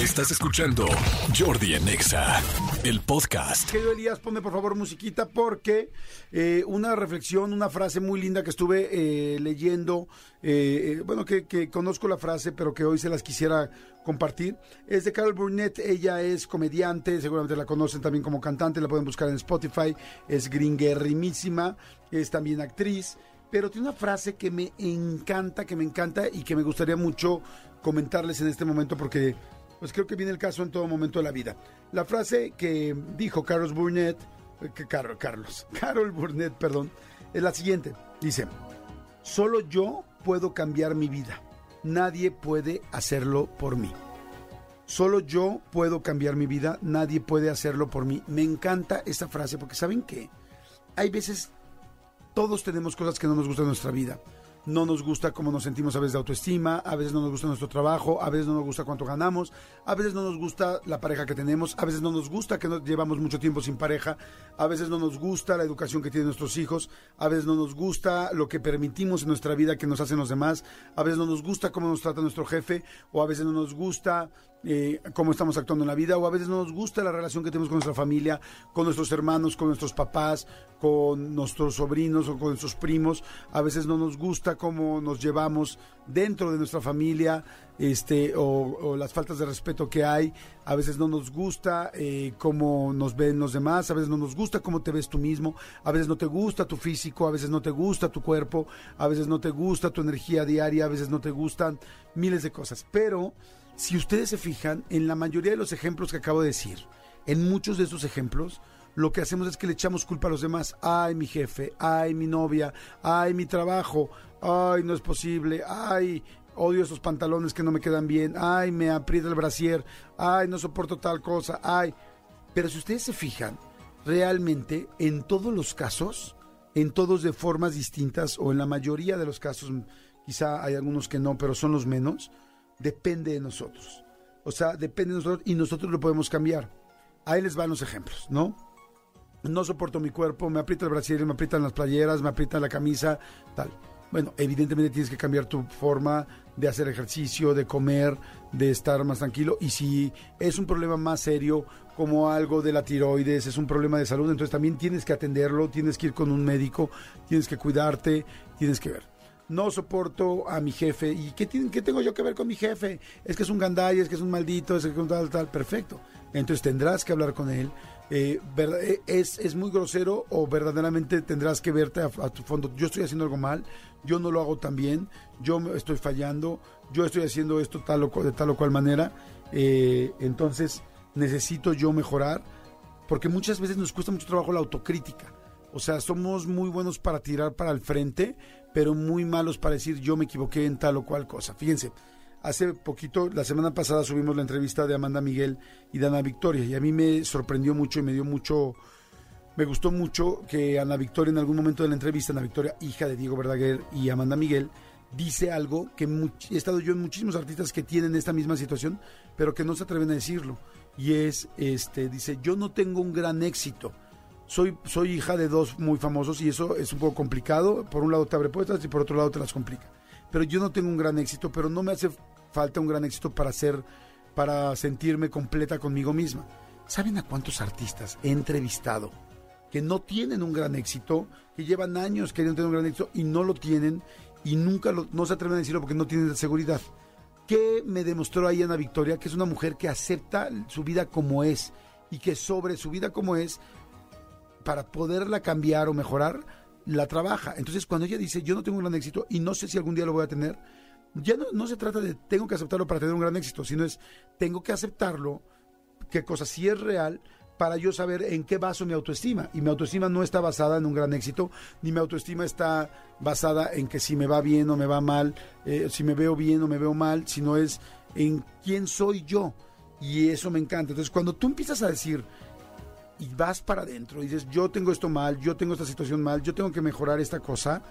Estás escuchando Jordi Anexa, el podcast. Querido Elías, ponme por favor musiquita porque eh, una reflexión, una frase muy linda que estuve eh, leyendo, eh, bueno, que, que conozco la frase, pero que hoy se las quisiera compartir, es de Carol Burnett. Ella es comediante, seguramente la conocen también como cantante, la pueden buscar en Spotify, es gringuerrimísima, es también actriz pero tiene una frase que me encanta, que me encanta y que me gustaría mucho comentarles en este momento porque pues creo que viene el caso en todo momento de la vida. La frase que dijo Carlos Burnett, eh, que Carlos, Carlos, Carol Burnett, perdón, es la siguiente. Dice, solo yo puedo cambiar mi vida. Nadie puede hacerlo por mí. Solo yo puedo cambiar mi vida. Nadie puede hacerlo por mí. Me encanta esta frase porque ¿saben qué? Hay veces todos tenemos cosas que no nos gustan en nuestra vida. No nos gusta cómo nos sentimos a veces de autoestima, a veces no nos gusta nuestro trabajo, a veces no nos gusta cuánto ganamos, a veces no nos gusta la pareja que tenemos, a veces no nos gusta que no llevamos mucho tiempo sin pareja, a veces no nos gusta la educación que tienen nuestros hijos, a veces no nos gusta lo que permitimos en nuestra vida que nos hacen los demás, a veces no nos gusta cómo nos trata nuestro jefe, o a veces no nos gusta eh, cómo estamos actuando en la vida, o a veces no nos gusta la relación que tenemos con nuestra familia, con nuestros hermanos, con nuestros papás, con nuestros sobrinos o con nuestros primos, a veces no nos gusta cómo nos llevamos dentro de nuestra familia, este, o, las faltas de respeto que hay, a veces no nos gusta eh, cómo nos ven los demás, a veces no nos gusta cómo te ves tú mismo, a veces no te gusta tu físico, a veces no te gusta tu cuerpo, a veces no te gusta tu energía diaria, a veces no te gustan miles de cosas, pero si ustedes se fijan, en la mayoría de los ejemplos que acabo de decir, en muchos de esos ejemplos, lo que hacemos es que le echamos culpa a los demás. Ay, mi jefe, ay, mi novia, ay, mi trabajo, ay, no es posible, ay, odio esos pantalones que no me quedan bien, ay, me aprieta el brasier, ay, no soporto tal cosa, ay. Pero si ustedes se fijan, realmente en todos los casos, en todos de formas distintas, o en la mayoría de los casos, quizá hay algunos que no, pero son los menos, depende de nosotros. O sea, depende de nosotros y nosotros lo podemos cambiar. Ahí les van los ejemplos, ¿no? No soporto mi cuerpo, me aprieta el brasier, me aprietan las playeras, me aprieta la camisa, tal. Bueno, evidentemente tienes que cambiar tu forma de hacer ejercicio, de comer, de estar más tranquilo. Y si es un problema más serio, como algo de la tiroides, es un problema de salud, entonces también tienes que atenderlo, tienes que ir con un médico, tienes que cuidarte, tienes que ver. No soporto a mi jefe. ¿Y qué, tiene- qué tengo yo que ver con mi jefe? Es que es un gandaya, es que es un maldito, es que es un tal, tal. Perfecto. Entonces tendrás que hablar con él. Eh, eh, es, es muy grosero o verdaderamente tendrás que verte a, tu fondo. Yo estoy haciendo algo mal, yo no lo hago tan bien, yo estoy fallando, yo estoy haciendo esto tal o, de tal o cual manera. eh, entonces necesito yo mejorar porque muchas veces nos cuesta mucho trabajo la autocrítica. O sea, somos muy buenos para tirar para el frente, pero muy malos para decir yo me equivoqué en tal o cual cosa. Fíjense, hace poquito, la semana pasada subimos la entrevista de Amanda Miguel y de Ana Victoria y a mí me sorprendió mucho y me dio mucho, me gustó mucho que Ana Victoria en algún momento de la entrevista, Ana Victoria, hija de Diego Verdaguer y Amanda Miguel, dice algo que he estado yo en muchísimos artistas que tienen esta misma situación, pero que no se atreven a decirlo. Y es, este, dice, yo no tengo un gran éxito. Soy, soy hija de dos muy famosos y eso es un poco complicado. Por un lado te abre puertas y por otro lado te las complica. Pero yo no tengo un gran éxito, pero no me hace falta un gran éxito para ser, para sentirme completa conmigo misma. ¿Saben a cuántos artistas he entrevistado que no tienen un gran éxito, que llevan años queriendo tener un gran éxito y no lo tienen y nunca lo, no se atreven a decirlo porque no tienen seguridad? ¿Qué me demostró ahí Ana Victoria? Que es una mujer que acepta su vida como es y que sobre su vida como es, para poderla cambiar o mejorar, la trabaja. Entonces, cuando ella dice, yo no tengo un gran éxito y no sé si algún día lo voy a tener, ya no, no se trata de tengo que aceptarlo para tener un gran éxito, sino es tengo que aceptarlo, qué cosa sí es real, para yo saber en qué baso mi autoestima. Y mi autoestima no está basada en un gran éxito, ni mi autoestima está basada en que si me va bien o me va mal, eh, si me veo bien o me veo mal, sino es en quién soy yo. Y eso me encanta. Entonces, cuando tú empiezas a decir, y vas para adentro y dices, yo tengo esto mal, yo tengo esta situación mal, yo tengo que mejorar esta cosa,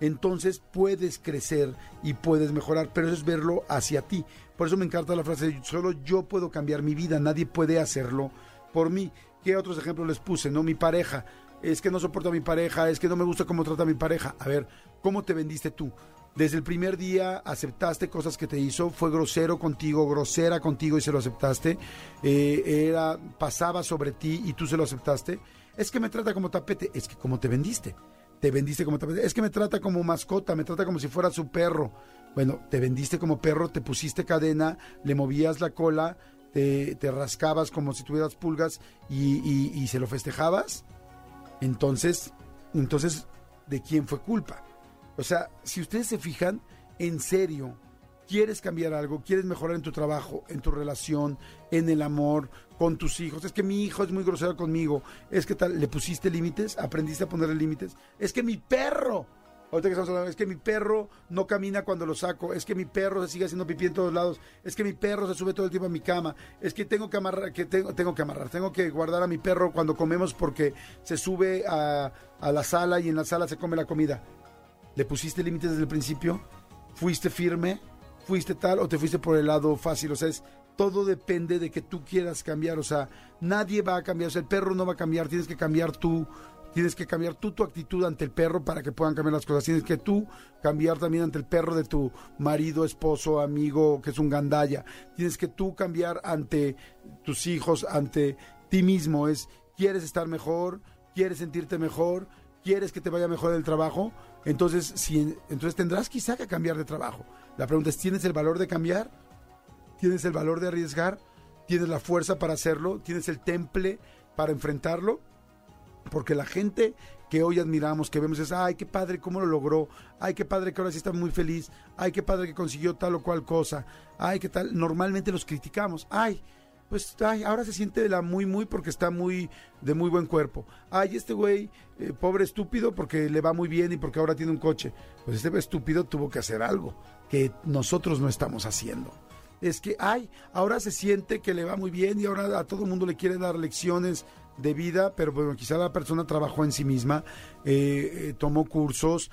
entonces puedes crecer y puedes mejorar, pero eso es verlo hacia ti. Por eso me encanta la frase, solo yo puedo cambiar mi vida, nadie puede hacerlo por mí. ¿Qué otros ejemplos les puse? No, mi pareja, es que no soporto a mi pareja, es que no me gusta cómo trata a mi pareja. A ver, ¿cómo te vendiste tú? Desde el primer día aceptaste cosas que te hizo, fue grosero contigo, grosera contigo y se lo aceptaste, eh, era, pasaba sobre ti y tú se lo aceptaste. Es que me trata como tapete, es que como te vendiste, te vendiste como es que me trata como mascota, me trata como si fuera su perro. Bueno, te vendiste como perro, te pusiste cadena, le movías la cola, te, rascabas como si tuvieras pulgas y, y se lo festejabas. Entonces, entonces, ¿de quién fue culpa? O sea, si ustedes se fijan, en serio, quieres cambiar algo, quieres mejorar en tu trabajo, en tu relación, en el amor, con tus hijos. Es que mi hijo es muy grosero conmigo. Es que tal, le pusiste límites, aprendiste a ponerle límites. Es que mi perro, ahorita que estamos hablando, es que mi perro no camina cuando lo saco. Es que mi perro se sigue haciendo pipí en todos lados. Es que mi perro se sube todo el tiempo a mi cama. Es que tengo que amarrar, que tengo, tengo que amarrar, tengo que guardar a mi perro cuando comemos porque se sube a, a la sala y en la sala se come la comida ¿Le pusiste límites desde el principio? ¿Fuiste firme? ¿Fuiste tal o te fuiste por el lado fácil? O sea, es, todo depende de que tú quieras cambiar. O sea, nadie va a cambiar. O sea, el perro no va a cambiar. Tienes que cambiar tú. Tienes que cambiar tú tu actitud ante el perro para que puedan cambiar las cosas. Tienes que tú cambiar también ante el perro de tu marido, esposo, amigo, que es un gandaya. Tienes que tú cambiar ante tus hijos, ante ti mismo. Es, ¿quieres estar mejor? ¿Quieres sentirte mejor? ¿Quieres que te vaya mejor el trabajo? Entonces, si, entonces tendrás quizá que cambiar de trabajo. La pregunta es, ¿tienes el valor de cambiar? ¿Tienes el valor de arriesgar? ¿Tienes la fuerza para hacerlo? ¿Tienes el temple para enfrentarlo? Porque la gente que hoy admiramos, que vemos es, ay, qué padre, cómo lo logró, ay, qué padre que ahora sí está muy feliz, ay, qué padre que consiguió tal o cual cosa, ay, qué tal, normalmente los criticamos, ay, pues ay, ahora se siente la muy muy porque está muy de muy buen cuerpo. Ay, este güey, eh, pobre estúpido porque le va muy bien y porque ahora tiene un coche. Pues este estúpido tuvo que hacer algo que nosotros no estamos haciendo. Es que, ay, ahora se siente que le va muy bien y ahora a todo el mundo le quiere dar lecciones de vida, pero bueno, quizá la persona trabajó en sí misma, eh, eh, tomó cursos,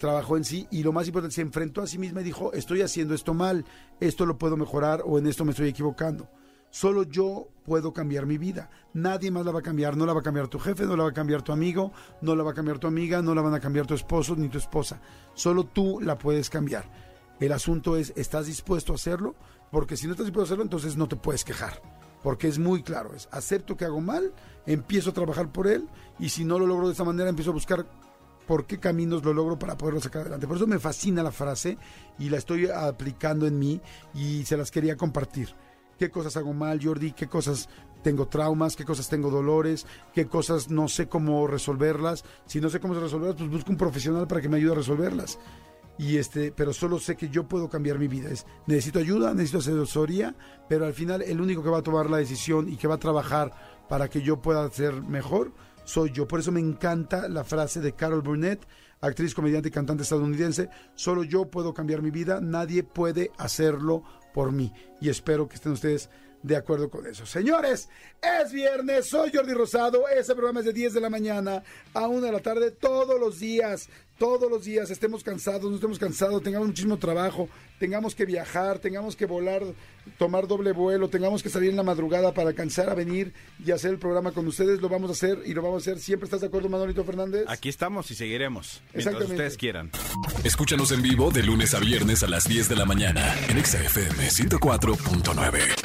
trabajó en sí y lo más importante, se enfrentó a sí misma y dijo, estoy haciendo esto mal, esto lo puedo mejorar o en esto me estoy equivocando. Solo yo puedo cambiar mi vida. Nadie más la va a cambiar. No la va a cambiar tu jefe, no la va a cambiar tu amigo, no la va a cambiar tu amiga, no la van a cambiar tu esposo ni tu esposa. Solo tú la puedes cambiar. El asunto es, ¿estás dispuesto a hacerlo? Porque si no estás dispuesto a hacerlo, entonces no te puedes quejar. Porque es muy claro, es acepto que hago mal, empiezo a trabajar por él y si no lo logro de esta manera, empiezo a buscar por qué caminos lo logro para poderlo sacar adelante. Por eso me fascina la frase y la estoy aplicando en mí y se las quería compartir qué cosas hago mal, Jordi, qué cosas tengo traumas, qué cosas tengo dolores, qué cosas no sé cómo resolverlas. Si no sé cómo resolverlas, pues busco un profesional para que me ayude a resolverlas. Y este, pero solo sé que yo puedo cambiar mi vida. Es, necesito ayuda, necesito asesoría, pero al final el único que va a tomar la decisión y que va a trabajar para que yo pueda ser mejor soy yo. Por eso me encanta la frase de Carol Burnett, actriz, comediante y cantante estadounidense. Solo yo puedo cambiar mi vida, nadie puede hacerlo por mí. Y espero que estén ustedes de acuerdo con eso. Señores, es viernes, soy Jordi Rosado, ese programa es de 10 de la mañana a 1 de la tarde todos los días todos los días estemos cansados, no estemos cansados, tengamos muchísimo trabajo, tengamos que viajar, tengamos que volar, tomar doble vuelo, tengamos que salir en la madrugada para alcanzar a venir y hacer el programa con ustedes, lo vamos a hacer y lo vamos a hacer. ¿Siempre estás de acuerdo, Manolito Fernández? Aquí estamos y seguiremos, mientras ustedes quieran. Escúchanos en vivo de lunes a viernes a las 10 de la mañana en XFM 104.9.